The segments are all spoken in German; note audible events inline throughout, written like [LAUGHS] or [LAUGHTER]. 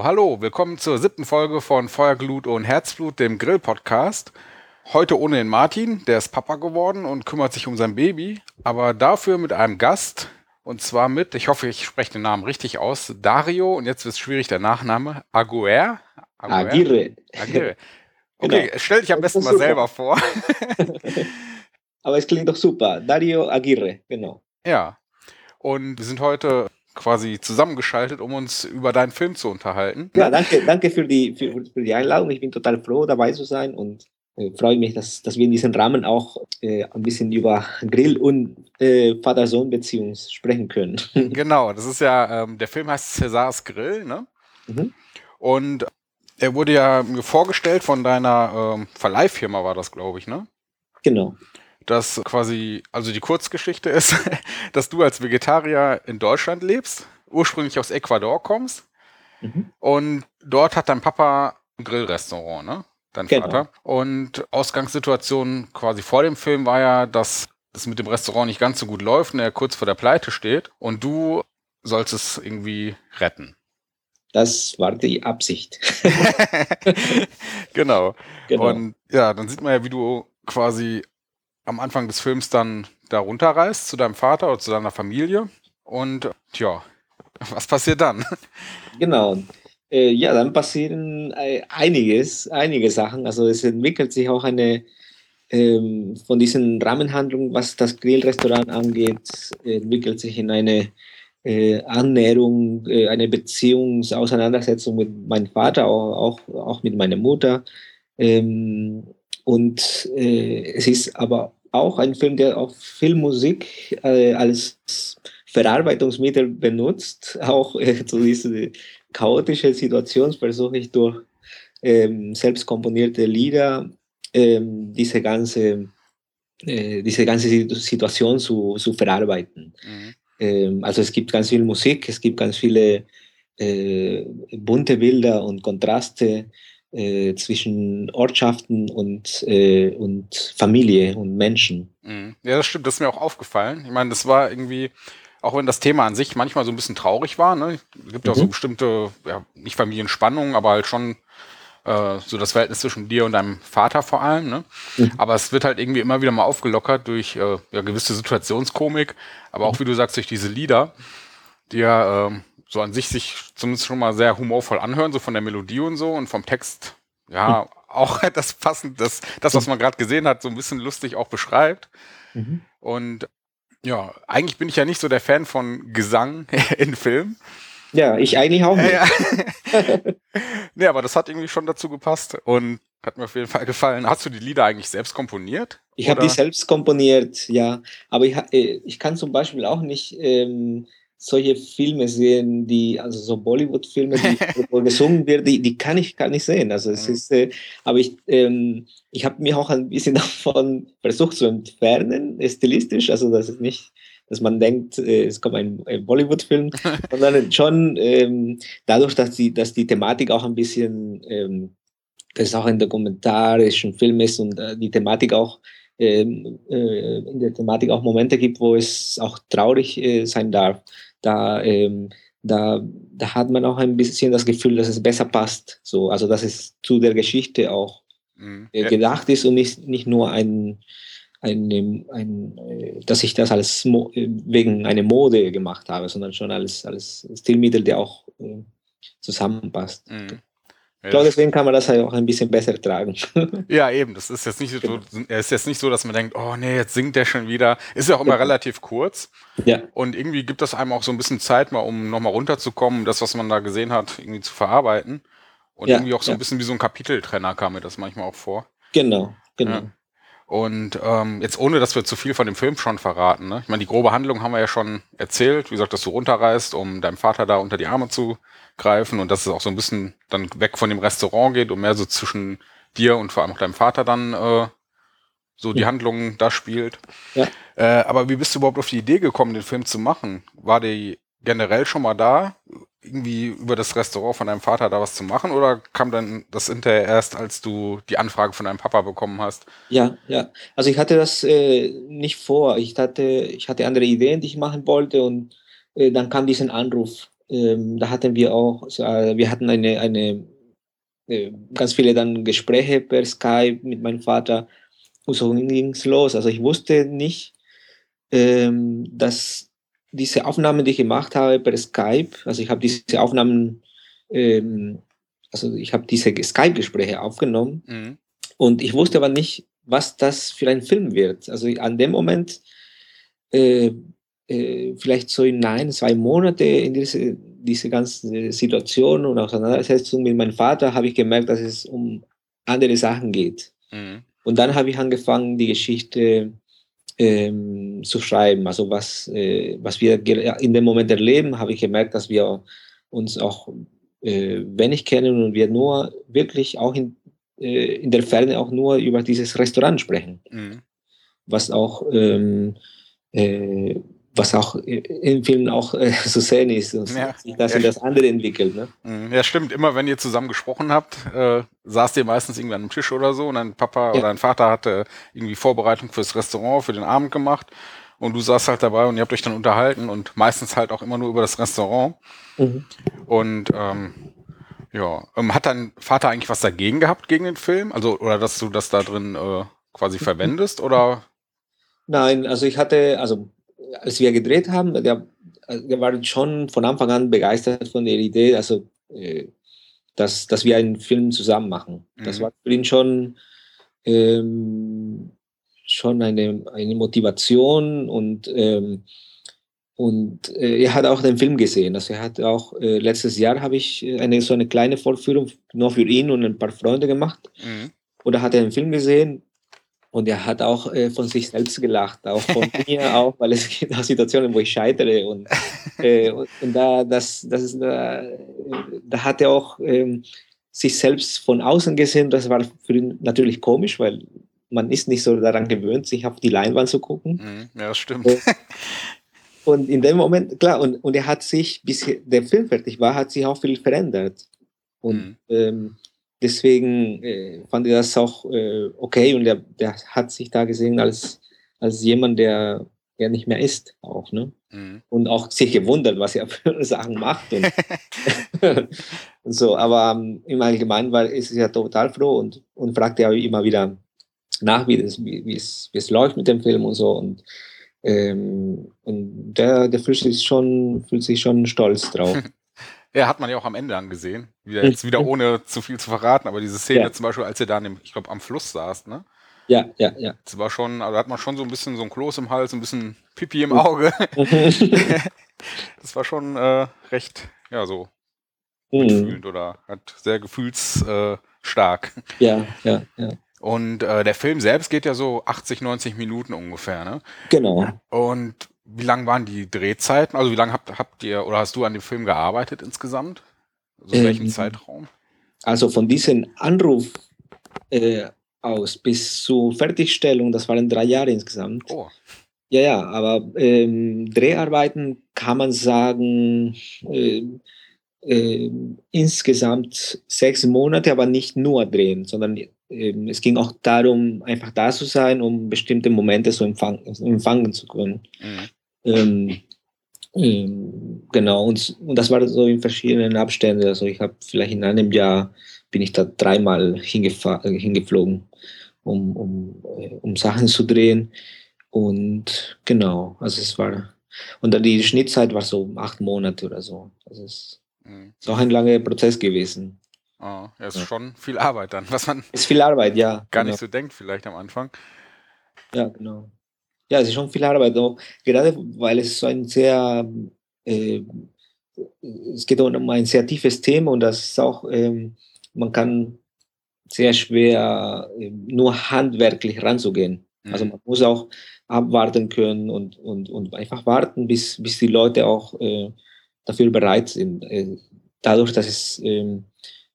So, hallo, willkommen zur siebten Folge von Feuerglut und Herzblut, dem Grill-Podcast. Heute ohne den Martin, der ist Papa geworden und kümmert sich um sein Baby, aber dafür mit einem Gast. Und zwar mit, ich hoffe, ich spreche den Namen richtig aus, Dario, und jetzt wird es schwierig, der Nachname, Aguer. Aguirre. Aguirre. [LAUGHS] Okay, genau. stell dich am besten mal super. selber vor. [LAUGHS] aber es klingt doch super. Dario Aguirre, genau. Ja. Und wir sind heute quasi zusammengeschaltet, um uns über deinen Film zu unterhalten. Ja, danke, danke für die, für, für die Einladung. Ich bin total froh, dabei zu sein und äh, freue mich, dass, dass wir in diesem Rahmen auch äh, ein bisschen über Grill und äh, Vater-Sohn-Beziehung sprechen können. [LAUGHS] genau, das ist ja, ähm, der Film heißt Césars Grill, ne? Mhm. Und er wurde ja mir vorgestellt von deiner ähm, Verleihfirma, war das, glaube ich, ne? Genau dass quasi, also die Kurzgeschichte [LAUGHS] ist, dass du als Vegetarier in Deutschland lebst, ursprünglich aus Ecuador kommst mhm. und dort hat dein Papa ein Grillrestaurant, ne? Dein genau. Vater. Und Ausgangssituation quasi vor dem Film war ja, dass es mit dem Restaurant nicht ganz so gut läuft und er kurz vor der Pleite steht und du sollst es irgendwie retten. Das war die Absicht. [LAUGHS] genau. genau. Und ja, dann sieht man ja, wie du quasi am Anfang des Films dann da runterreist zu deinem Vater oder zu deiner Familie. Und tja, [LAUGHS] was passiert dann? Genau. Äh, ja, dann passieren äh, einiges, einige Sachen. Also es entwickelt sich auch eine ähm, von diesen Rahmenhandlungen, was das Grillrestaurant angeht, entwickelt sich in eine äh, Annäherung, äh, eine Beziehungsauseinandersetzung mit meinem Vater, auch, auch, auch mit meiner Mutter. Ähm, und äh, es ist aber auch ein Film, der auch Filmmusik äh, als Verarbeitungsmittel benutzt. Auch äh, zu dieser chaotischen Situation versuche ich durch ähm, selbst komponierte Lieder ähm, diese ganze äh, diese ganze Situation zu, zu verarbeiten. Mhm. Ähm, also es gibt ganz viel Musik, es gibt ganz viele äh, bunte Bilder und Kontraste äh, zwischen Ortschaften und, äh, und Familie und Menschen. Mhm. Ja, das stimmt, das ist mir auch aufgefallen. Ich meine, das war irgendwie, auch wenn das Thema an sich manchmal so ein bisschen traurig war, ne? Es gibt ja mhm. auch so bestimmte, ja, nicht Familienspannungen, aber halt schon äh, so das Verhältnis zwischen dir und deinem Vater vor allem, ne? Mhm. Aber es wird halt irgendwie immer wieder mal aufgelockert durch äh, ja, gewisse Situationskomik, aber auch, mhm. wie du sagst, durch diese Lieder, die ja äh, so an sich sich zumindest schon mal sehr humorvoll anhören, so von der Melodie und so und vom Text, ja, mhm. auch [LAUGHS] das passend, das, das, was man gerade gesehen hat, so ein bisschen lustig auch beschreibt. Mhm. Und ja, eigentlich bin ich ja nicht so der Fan von Gesang [LAUGHS] in Filmen. Ja, ich eigentlich auch nicht. Ja, ja. [LAUGHS] nee, aber das hat irgendwie schon dazu gepasst und hat mir auf jeden Fall gefallen. Hast du die Lieder eigentlich selbst komponiert? Ich habe die selbst komponiert, ja. Aber ich, äh, ich kann zum Beispiel auch nicht ähm, solche Filme sehen, die, also so Bollywood-Filme, [LAUGHS] wo gesungen wird, die, die kann ich gar nicht sehen. Also es ist, äh, aber ich, ähm, ich habe mich auch ein bisschen [LAUGHS] davon versucht zu entfernen, stilistisch, also dass es nicht, dass man denkt, äh, es kommt ein, ein Bollywood-Film, [LAUGHS] sondern schon ähm, dadurch, dass die, dass die Thematik auch ein bisschen, ähm, dass es auch ein dokumentarischen Film ist und äh, die Thematik auch ähm, äh, in der Thematik auch Momente gibt, wo es auch traurig äh, sein darf da, ähm, da, da hat man auch ein bisschen das Gefühl, dass es besser passt. So, also dass es zu der Geschichte auch mhm. äh, gedacht ist und nicht, nicht nur ein, ein, ein, äh, dass ich das als Mo äh, wegen einer Mode gemacht habe, sondern schon als, als Stilmittel, der auch äh, zusammenpasst. Mhm. Ich glaube, deswegen kann man das halt auch ein bisschen besser tragen. [LAUGHS] Ja, eben. Das ist jetzt nicht so, genau. ist jetzt nicht so, dass man denkt, oh nee, jetzt singt der schon wieder. Ist ja auch immer ja. relativ kurz. Ja. Und irgendwie gibt das einem auch so ein bisschen Zeit, mal um nochmal runterzukommen, das, was man da gesehen hat, irgendwie zu verarbeiten. Und ja. irgendwie auch so ein bisschen wie so ein Kapiteltrenner kam mir das manchmal auch vor. Genau, genau. Ja. Und ähm, jetzt ohne, dass wir zu viel von dem Film schon verraten. Ne? Ich meine, die grobe Handlung haben wir ja schon erzählt. Wie gesagt, dass du runterreist, um deinem Vater da unter die Arme zu greifen und dass es auch so ein bisschen dann weg von dem Restaurant geht und mehr so zwischen dir und vor allem auch deinem Vater dann äh, so die Handlung da spielt. Ja. Äh, aber wie bist du überhaupt auf die Idee gekommen, den Film zu machen? War die generell schon mal da, irgendwie über das Restaurant von deinem Vater da was zu machen oder kam dann das hinterher erst, als du die Anfrage von deinem Papa bekommen hast? Ja, ja. Also ich hatte das äh, nicht vor. Ich hatte, ich hatte andere Ideen, die ich machen wollte und äh, dann kam diesen Anruf ähm, da hatten wir auch, äh, wir hatten eine, eine äh, ganz viele dann Gespräche per Skype mit meinem Vater und so ging es los. Also ich wusste nicht, ähm, dass diese Aufnahmen, die ich gemacht habe per Skype, also ich habe diese Aufnahmen, ähm, also ich habe diese Skype-Gespräche aufgenommen mhm. und ich wusste aber nicht, was das für ein Film wird. Also an dem Moment, äh, äh, vielleicht so in ein, zwei Monate in diese, diese ganze Situation und Auseinandersetzung mit meinem Vater, habe ich gemerkt, dass es um andere Sachen geht. Mhm. Und dann habe ich angefangen, die Geschichte ähm, zu schreiben. Also was, äh, was wir in dem Moment erleben, habe ich gemerkt, dass wir uns auch äh, wenig kennen und wir nur wirklich auch in, äh, in der Ferne auch nur über dieses Restaurant sprechen. Mhm. Was auch ähm, äh, was auch im Film auch äh, zu sehen ist und ja. sich das und das andere entwickelt. Ne? Mhm. Ja, stimmt. Immer wenn ihr zusammen gesprochen habt, äh, saßt ihr meistens irgendwie an einem Tisch oder so und dein Papa ja. oder dein Vater hatte irgendwie Vorbereitung fürs Restaurant, für den Abend gemacht und du saßt halt dabei und ihr habt euch dann unterhalten und meistens halt auch immer nur über das Restaurant. Mhm. Und ähm, ja, ähm, hat dein Vater eigentlich was dagegen gehabt gegen den Film? Also, oder dass du das da drin äh, quasi [LAUGHS] verwendest oder? Nein, also ich hatte, also als wir gedreht haben, der, der war schon von Anfang an begeistert von der Idee, also äh, dass, dass wir einen Film zusammen machen. Mhm. Das war für ihn schon, ähm, schon eine, eine Motivation und, ähm, und äh, er hat auch den Film gesehen. Also er hat auch äh, letztes Jahr habe ich eine so eine kleine Vorführung nur für ihn und ein paar Freunde gemacht. Mhm. Oder hat er den Film gesehen und er hat auch äh, von sich selbst gelacht, auch von [LAUGHS] mir auch, weil es gibt auch Situationen, wo ich scheitere. Und, äh, und, und, da, das, das da, da hat er auch ähm, sich selbst von außen gesehen. Das war für ihn natürlich komisch, weil man ist nicht so daran gewöhnt, sich auf die Leinwand zu gucken. Mhm, ja, das stimmt. Und in dem Moment, klar, und, und er hat sich, bis der Film fertig war, hat sich auch viel verändert. Und mhm. ähm, deswegen äh, fand ich das auch äh, okay und der, der hat sich da gesehen als, als jemand, der, der nicht mehr ist auch, ne? Mhm. Und auch sich gewundert, was er [LAUGHS] für Sachen macht und, [LAUGHS] und so. Aber um, im Allgemeinen war, ist er total froh und, und fragt ja immer wieder nach, wie, es, wie es läuft mit dem Film und so. Und, ähm, und der, der fühlt sich schon, fühlt sich schon stolz drauf. [LAUGHS] Ja, hat man ja auch am Ende angesehen. Wieder, jetzt wieder ohne zu viel zu verraten, aber diese Szene ja. zum Beispiel, als ihr da, im, ich glaube, am Fluss saßt, ne? Ja, ja, ja. Das war schon, also hat man schon so ein bisschen so ein Kloß im Hals, ein bisschen Pipi im Auge. [LAUGHS] das war schon äh, recht, ja, so mhm. mitfühlend oder hat sehr gefühlsstark. Äh, ja, ja, ja. Und äh, der Film selbst geht ja so 80, 90 Minuten ungefähr, ne? Genau. Und wie lang waren die Drehzeiten? Also wie lange habt, habt ihr oder hast du an dem Film gearbeitet insgesamt? Also in welchem ähm, Zeitraum? Also von diesem Anruf äh, aus bis zur Fertigstellung, das waren drei Jahre insgesamt. Oh. Ja, ja, aber ähm, Dreharbeiten kann man sagen, äh, äh, insgesamt sechs Monate, aber nicht nur drehen, sondern es ging auch darum, einfach da zu sein, um bestimmte Momente so empfangen, empfangen zu können. Mhm. Ähm, ähm, genau, und, und das war so in verschiedenen Abständen. Also ich habe vielleicht in einem Jahr bin ich da dreimal hingeflogen, um, um, äh, um Sachen zu drehen. Und genau, also es war, und dann die Schnittzeit war so acht Monate oder so. Also es mhm. ist auch ein langer Prozess gewesen. Oh, ja, ist ja. schon viel Arbeit dann, was man. Ist viel Arbeit, ja. Gar genau. nicht so denkt, vielleicht am Anfang. Ja, genau. Ja, es ist schon viel Arbeit, auch, gerade weil es so ein sehr, äh, es geht um ein sehr tiefes Thema und das ist auch, ähm, man kann sehr schwer äh, nur handwerklich ranzugehen. Mhm. Also man muss auch abwarten können und, und, und einfach warten, bis, bis die Leute auch äh, dafür bereit sind. Äh, dadurch, dass es ähm,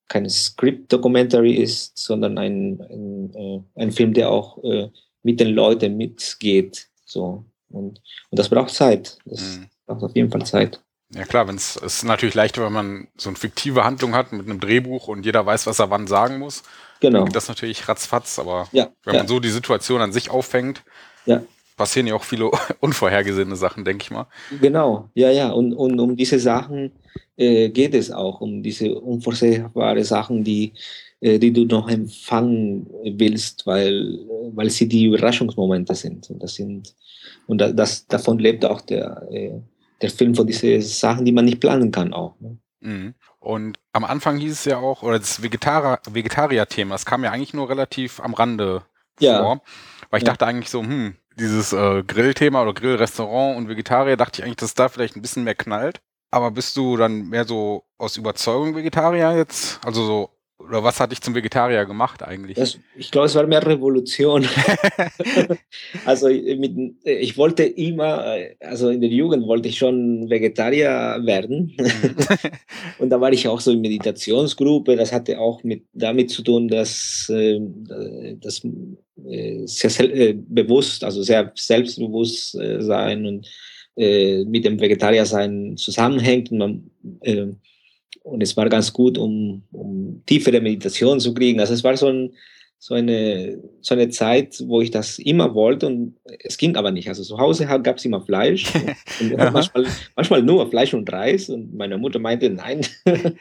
kein Script-Documentary ist, sondern ein, ein, äh, ein Film, der auch äh, mit den Leuten mitgeht. So. Und, und das braucht Zeit. Das mhm. braucht auf jeden Fall Zeit. Ja klar, wenn es ist natürlich leichter, wenn man so eine fiktive Handlung hat mit einem Drehbuch und jeder weiß, was er wann sagen muss. Genau. Dann geht das natürlich ratzfatz, aber ja, wenn ja. man so die Situation an sich auffängt, ja. Passieren ja auch viele [LAUGHS] unvorhergesehene Sachen, denke ich mal. Genau, ja, ja. Und, und um diese Sachen äh, geht es auch, um diese unvorhersehbare Sachen, die, äh, die du noch empfangen willst, weil, weil sie die Überraschungsmomente sind. Und das sind und das, davon lebt auch der, äh, der Film von diesen Sachen, die man nicht planen kann auch. Ne? Mhm. Und am Anfang hieß es ja auch, oder das Vegetarier-Thema, es kam ja eigentlich nur relativ am Rande ja. vor. Weil ich ja. dachte eigentlich so, hm, dieses äh, Grillthema oder Grillrestaurant und Vegetarier, dachte ich eigentlich, dass da vielleicht ein bisschen mehr knallt. Aber bist du dann mehr so aus Überzeugung Vegetarier jetzt? Also so oder was hat dich zum Vegetarier gemacht eigentlich? Das, ich glaube, es war mehr Revolution. [LAUGHS] [LAUGHS] also mit, ich wollte immer, also in der Jugend wollte ich schon Vegetarier werden. [LAUGHS] Und da war ich auch so in Meditationsgruppe. Das hatte auch mit, damit zu tun, dass äh, das äh, sehr äh, bewusst, also sehr selbstbewusst sein und mit dem Vegetarier sein zusammenhängt. Und man, und es war ganz gut, um, um tiefere Meditation zu kriegen. Also es war so, ein, so, eine, so eine Zeit, wo ich das immer wollte und es ging aber nicht. Also zu Hause gab es immer Fleisch [LAUGHS] und, und manchmal, manchmal nur Fleisch und Reis und meine Mutter meinte, nein, [LAUGHS]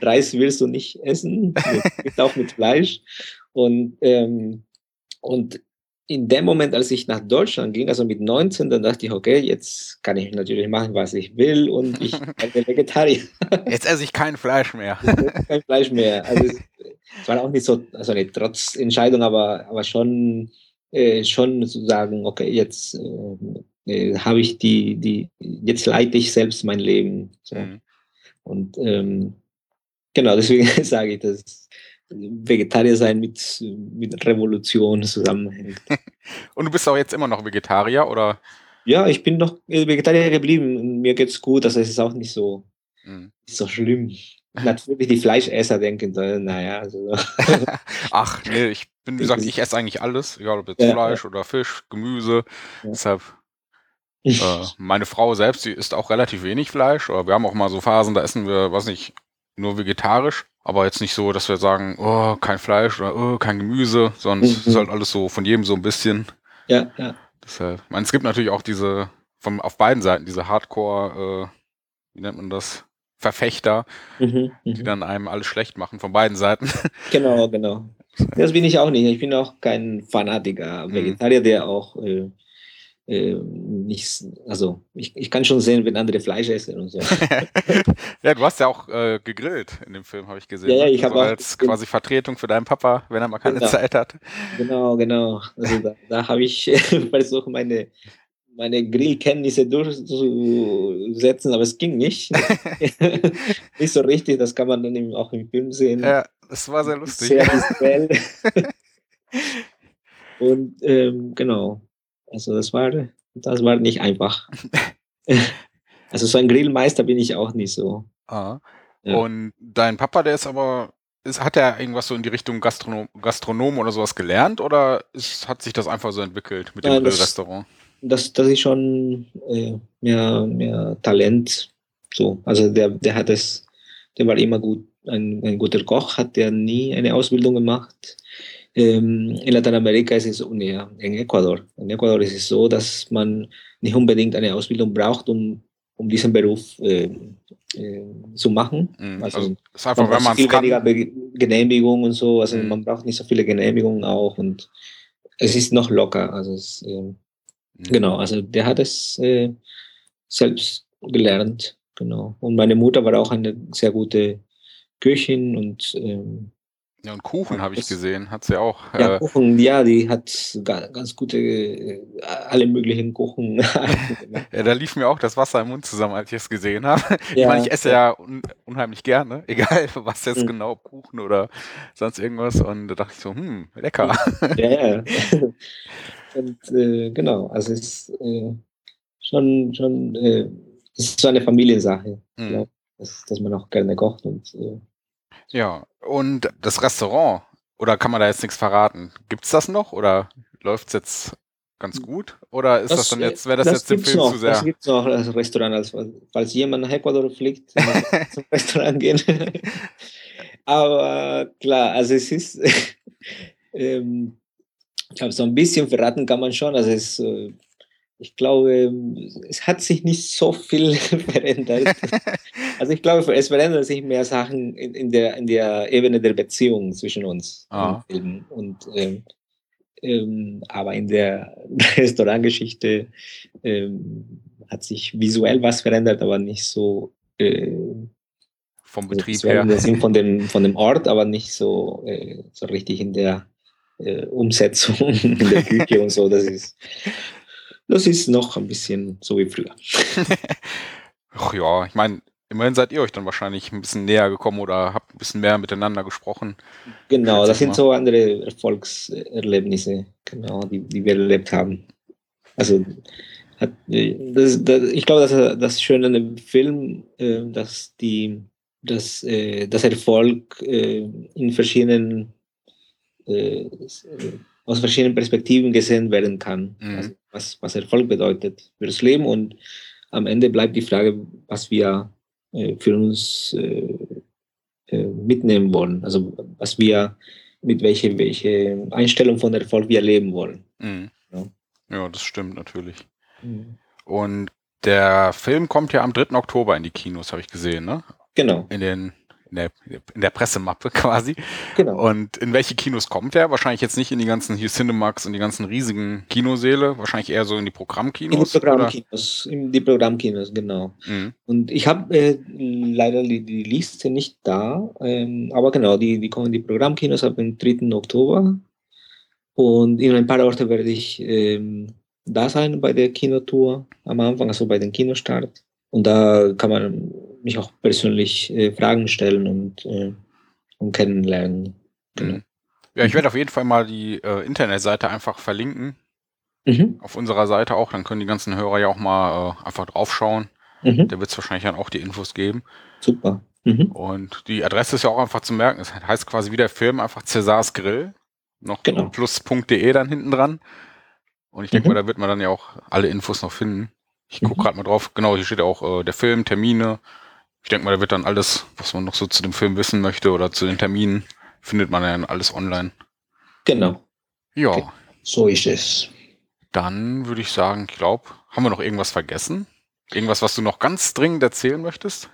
Reis willst du nicht essen, [LAUGHS] auch mit Fleisch. Und, ähm, und in dem Moment, als ich nach Deutschland ging, also mit 19, dann dachte ich, okay, jetzt kann ich natürlich machen, was ich will und ich [LAUGHS] bin Vegetarier. Jetzt esse ich kein Fleisch mehr. kein Fleisch mehr. Also es, es, war auch nicht so also eine Trotzentscheidung, aber, aber schon, äh, schon zu sagen, okay, jetzt äh, äh, habe ich die, die, jetzt leite ich selbst mein Leben. So. Mhm. Und ähm, genau, deswegen [LAUGHS] sage ich, das Vegetarier sein mit, mit Revolution zusammenhängt. [LAUGHS] Und du bist auch jetzt immer noch Vegetarier, oder? Ja, ich bin noch Vegetarier geblieben. Mir geht's gut, also es ist auch nicht so, mhm. nicht so schlimm. Natürlich die Fleischesser denken, naja. Also. [LAUGHS] Ach, nee, ich bin, wie gesagt, [LAUGHS] ich esse eigentlich alles, egal ob jetzt ja, Fleisch ja. oder Fisch, Gemüse. Ja. Deshalb, äh, meine Frau selbst, die isst auch relativ wenig Fleisch, aber wir haben auch mal so Phasen, da essen wir, weiß nicht, nur vegetarisch. Aber jetzt nicht so, dass wir sagen, oh, kein Fleisch oder oh, kein Gemüse, sondern mhm. es ist halt alles so von jedem so ein bisschen. Ja, ja. Deshalb, ich meine, es gibt natürlich auch diese, vom, auf beiden Seiten, diese Hardcore, äh, wie nennt man das? Verfechter, mhm, die mhm. dann einem alles schlecht machen, von beiden Seiten. [LAUGHS] Genau, genau. Das bin ich auch nicht. Ich bin auch kein Fanatiker, mhm. Vegetarier, der auch äh, äh, nicht, also ich, ich kann schon sehen, wenn andere Fleisch essen und so. [LAUGHS] ja, du hast ja auch äh, gegrillt in dem Film, habe ich gesehen. Ja, ja ne? ich also habe als quasi Vertretung für deinen Papa, wenn er mal keine genau. Zeit hat. Genau, genau. Also da, da habe ich [LAUGHS] versucht, meine meine Grillkenntnisse durchzusetzen, aber es ging nicht. [LAUGHS] nicht so richtig, das kann man dann eben auch im Film sehen. Ja, das war sehr lustig. Sehr visuell. Und ähm, genau, also das war, das war nicht einfach. [LAUGHS] also so ein Grillmeister bin ich auch nicht so. Ah. Ja. Und dein Papa, der ist aber, ist, hat er irgendwas so in die Richtung Gastronom, Gastronom oder sowas gelernt oder ist, hat sich das einfach so entwickelt mit dem Nein, Grillrestaurant? Das, das ist schon äh, mehr, mehr Talent. So, also der, der hat es, der war immer gut, ein, ein guter Koch, hat der nie eine Ausbildung gemacht. Ähm, in Lateinamerika ist es, ja, in Ecuador. In Ecuador ist es so, dass man nicht unbedingt eine Ausbildung braucht, um, um diesen Beruf äh, äh, zu machen. Mhm. Also, also ist einfach, man wenn man viel weniger Genehmigung und so, also mhm. man braucht nicht so viele Genehmigungen auch und es ist noch locker. Also es, äh, mhm. genau, also der hat es äh, selbst gelernt, genau. Und meine Mutter war auch eine sehr gute Köchin und ähm, ja, und Kuchen habe ich gesehen, hat sie auch. Ja, äh, Kuchen, ja, die hat ganz gute, äh, alle möglichen Kuchen. [LAUGHS] ja, da lief mir auch das Wasser im Mund zusammen, als ich es gesehen habe. Ich ja, meine, ich esse ja, un unheimlich gerne, [LAUGHS] egal was jetzt mhm. genau, Kuchen oder sonst irgendwas. Und da dachte ich so, hm, lecker. Ja, ja. [LAUGHS] Und äh, genau, also es ist äh, schon, schon, äh, es ist so eine Familiensache, mhm. dass, dass man auch gerne kocht und äh, ja, und das Restaurant, oder kann man da jetzt nichts verraten? Gibt es das noch oder läuft es jetzt ganz gut? Oder ist das, das dann jetzt, wäre das, das, jetzt im Film noch, zu sehr? Das gibt es noch als Restaurant, also, falls jemand nach Ecuador fliegt, [LAUGHS] zum Restaurant gehen. [LAUGHS] Aber klar, also es ist, [LAUGHS] ähm, ich glaube, so ein bisschen verraten kann man schon. Also es ist äh, ich glaube, es hat sich nicht so viel [LAUGHS] verändert. [LAUGHS] also ich glaube, es verändern sich mehr Sachen in, in, der, in der Ebene der Beziehung zwischen uns Ah. im Film. Und, ähm, ähm, aber in der [LAUGHS] Restaurantgeschichte ähm, hat sich visuell was verändert, aber nicht so äh, Vom Betrieb visuell her. von dem, von dem Ort, aber nicht so, äh, so richtig in der äh, Umsetzung, in der Küche und so. Das ist, das ist noch ein bisschen so wie früher. [LAUGHS] Ach ja, ich meine, immerhin seid ihr euch dann wahrscheinlich ein bisschen näher gekommen oder habt ein bisschen mehr miteinander gesprochen. Genau, das sind mal. so andere Erfolgserlebnisse, genau, die, die wir erlebt haben. Also das, das, ich glaube, dass das Schöne an dem Film, äh, dass die dass äh, das Erfolg äh, in verschiedenen äh, aus verschiedenen Perspektiven gesehen werden kann. Mhm. Also was, was Erfolg bedeutet für das Leben und am Ende bleibt die Frage, was wir äh, für uns äh, äh, mitnehmen wollen. Also was wir, mit welche, welche Einstellung von Erfolg wir leben wollen. Mhm. Ja. Ja, das stimmt natürlich. Und der Film kommt ja am 3. Oktober in die Kinos, habe ich gesehen, ne? Genau, In, den, in, der, in der Pressemappe [LAUGHS] quasi. genau. Und in welche Kinos kommt der? Wahrscheinlich jetzt nicht in die ganzen hier Cinemax und die ganzen riesigen Kinosäle, wahrscheinlich eher so in die In die Programmkinos. Programmkinos, in die Programmkinos, genau. Oder? Mhm. Und ich habe äh, leider die, die Liste nicht da, ähm, aber genau, die, die kommen in die Programmkinos ab dem 3. Oktober. Und in ein paar Orte werde ich ähm, da sein bei der Kinotour am Anfang, also bei dem Kinostart. Und da kann man mich auch persönlich äh, Fragen stellen und, äh, und kennenlernen. Genau. Mhm. Ja, ich werde auf jeden Fall mal die äh, Internetseite einfach verlinken. Mhm. Auf unserer Seite auch. Dann können die ganzen Hörer ja auch mal äh, einfach draufschauen. Mhm. Da wird es wahrscheinlich dann auch die Infos geben. Super. Mhm. Und die Adresse ist ja auch einfach zu merken. Es heißt quasi wie der Film einfach Cäsars Grill. Noch Genau. plus.de dann hinten dran. Und ich denke Mhm. mal, da wird man dann ja auch alle Infos noch finden. Ich gucke Mhm. gerade mal drauf. Genau, hier steht auch äh, der Film, Termine. Ich denke mal, da wird dann alles, was man noch so zu dem Film wissen möchte oder zu den Terminen, findet man ja alles online. Genau, Ja, Okay. so ist es. dann würde ich sagen, ich glaube, haben wir noch irgendwas vergessen? Irgendwas, was du noch ganz dringend erzählen möchtest?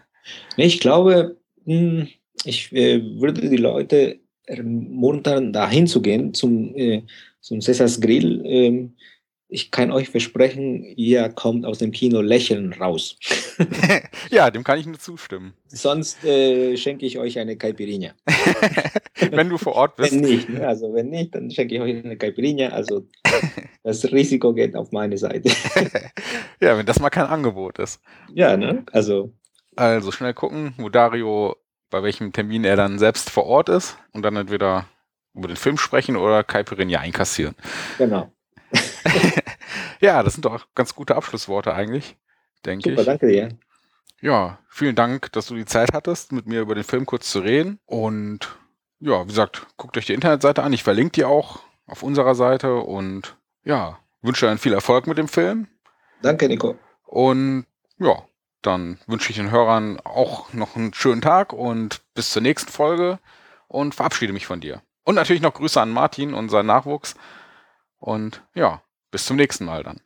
Nee, Ich glaube, mh, ich äh, würde die Leute ermuntern, dahin zu gehen zum, äh, zum Cäsars Grill. Ich kann euch versprechen, ihr kommt aus dem Kino lächeln raus. [LAUGHS] ja, dem kann ich nur zustimmen. Sonst äh, schenke ich euch eine Caipirinha. [LAUGHS] Wenn du vor Ort bist. Wenn nicht, ne? also wenn nicht, dann schenke ich euch eine Caipirinha. Also [LAUGHS] das Risiko geht auf meine Seite. ja, wenn das mal kein Angebot ist. ja, ne? Also Also schnell gucken, wo Dario, bei welchem Termin er dann selbst vor Ort ist und dann entweder über den Film sprechen oder Caipirinha einkassieren. genau. [LAUGHS] Ja, das sind doch ganz gute Abschlussworte eigentlich, denke Super, ich. danke dir. Ja, vielen Dank, dass du die Zeit hattest, mit mir über den Film kurz zu reden. Und ja, wie gesagt, guckt euch die Internetseite an. Ich verlinke die auch auf unserer Seite und ja, wünsche dann viel Erfolg mit dem Film. Danke, Nico. Und ja, dann wünsche ich den Hörern auch noch einen schönen Tag und bis zur nächsten Folge und verabschiede mich von dir. Und natürlich noch Grüße an Martin und seinen Nachwuchs. Und ja, bis zum nächsten Mal dann.